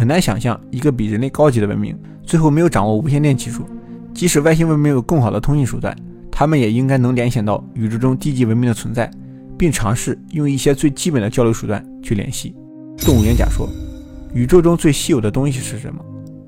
很难想象一个比人类高级的文明，最后没有掌握无线电技术。即使外星文明有更好的通信手段，他们也应该能联想到宇宙中低级文明的存在，并尝试用一些最基本的交流手段去联系。动物园假说：宇宙中最稀有的东西是什么？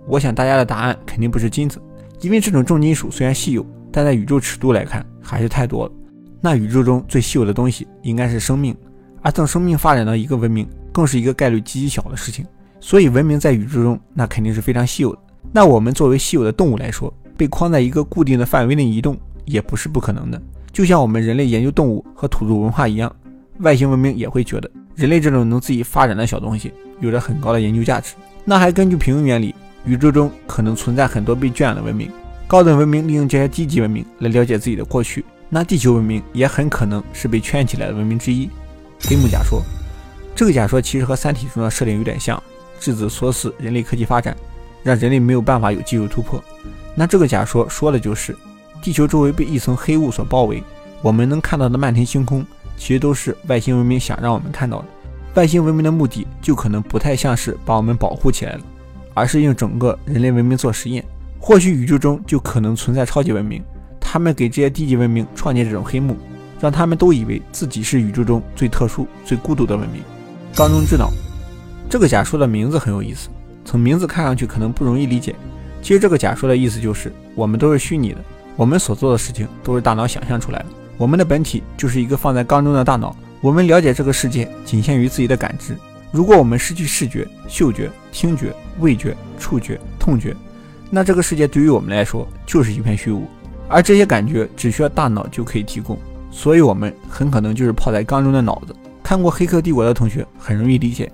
我想大家的答案肯定不是金子，因为这种重金属虽然稀有，但在宇宙尺度来看还是太多了。那宇宙中最稀有的东西应该是生命，而等生命发展到一个文明，更是一个概率极其小的事情。所以文明在宇宙中那肯定是非常稀有的。那我们作为稀有的动物来说，被框在一个固定的范围内移动也不是不可能的。就像我们人类研究动物和土著文化一样，外星文明也会觉得人类这种能自己发展的小东西有着很高的研究价值。那还根据平衡原理。宇宙中可能存在很多被圈养的文明，高等文明利用这些低级文明来了解自己的过去。那地球文明也很可能是被圈起来的文明之一。黑木假说，这个假说其实和《三体》中的设定有点像，质子锁死人类科技发展，让人类没有办法有技术突破。那这个假说说的就是地球周围被一层黑雾所包围，我们能看到的漫天星空其实都是外星文明想让我们看到的。外星文明的目的就可能不太像是把我们保护起来了。而是用整个人类文明做实验，或许宇宙中就可能存在超级文明，他们给这些低级文明创建这种黑幕，让他们都以为自己是宇宙中最特殊、最孤独的文明。缸中之脑，这个假说的名字很有意思，从名字看上去可能不容易理解。其实这个假说的意思就是，我们都是虚拟的，我们所做的事情都是大脑想象出来的，我们的本体就是一个放在缸中的大脑，我们了解这个世界仅限于自己的感知。如果我们失去视觉、嗅觉、听觉、味觉、触觉、痛觉，那这个世界对于我们来说就是一片虚无，而这些感觉只需要大脑就可以提供，所以我们很可能就是泡在缸中的脑子。看过《黑客帝国》的同学很容易理解，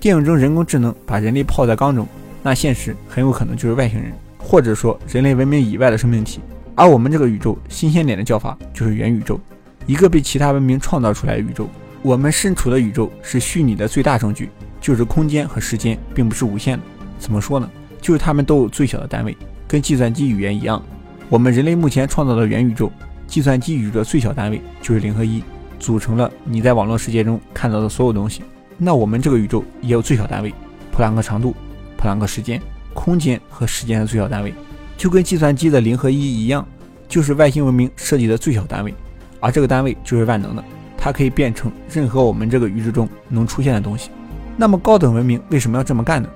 电影中人工智能把人类泡在缸中，那现实很有可能就是外星人，或者说人类文明以外的生命体。而我们这个宇宙新鲜点的叫法就是元宇宙，一个被其他文明创造出来的宇宙。我们身处的宇宙是虚拟的最大证据，就是空间和时间并不是无限的。怎么说呢？就是它们都有最小的单位，跟计算机语言一样。我们人类目前创造的元宇宙，计算机宇宙的最小单位就是零和一，组成了你在网络世界中看到的所有东西。那我们这个宇宙也有最小单位，普朗克长度、普朗克时间、空间和时间的最小单位，就跟计算机的零和一一样，就是外星文明设计的最小单位，而这个单位就是万能的。它可以变成任何我们这个宇宙中能出现的东西。那么高等文明为什么要这么干呢？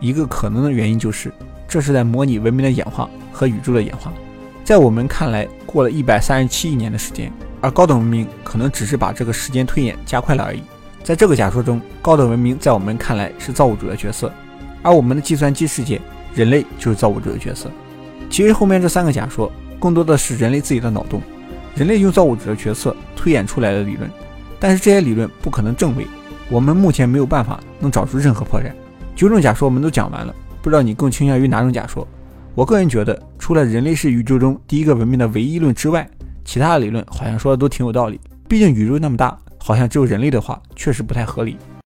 一个可能的原因就是，这是在模拟文明的演化和宇宙的演化。在我们看来，过了一百三十七亿年的时间，而高等文明可能只是把这个时间推演加快了而已。在这个假说中，高等文明在我们看来是造物主的角色，而我们的计算机世界，人类就是造物主的角色。其实后面这三个假说，更多的是人类自己的脑洞。人类用造物主的角色推演出来的理论，但是这些理论不可能证伪，我们目前没有办法能找出任何破绽。九种假说我们都讲完了，不知道你更倾向于哪种假说？我个人觉得，除了人类是宇宙中第一个文明的唯一论之外，其他的理论好像说的都挺有道理。毕竟宇宙那么大，好像只有人类的话确实不太合理。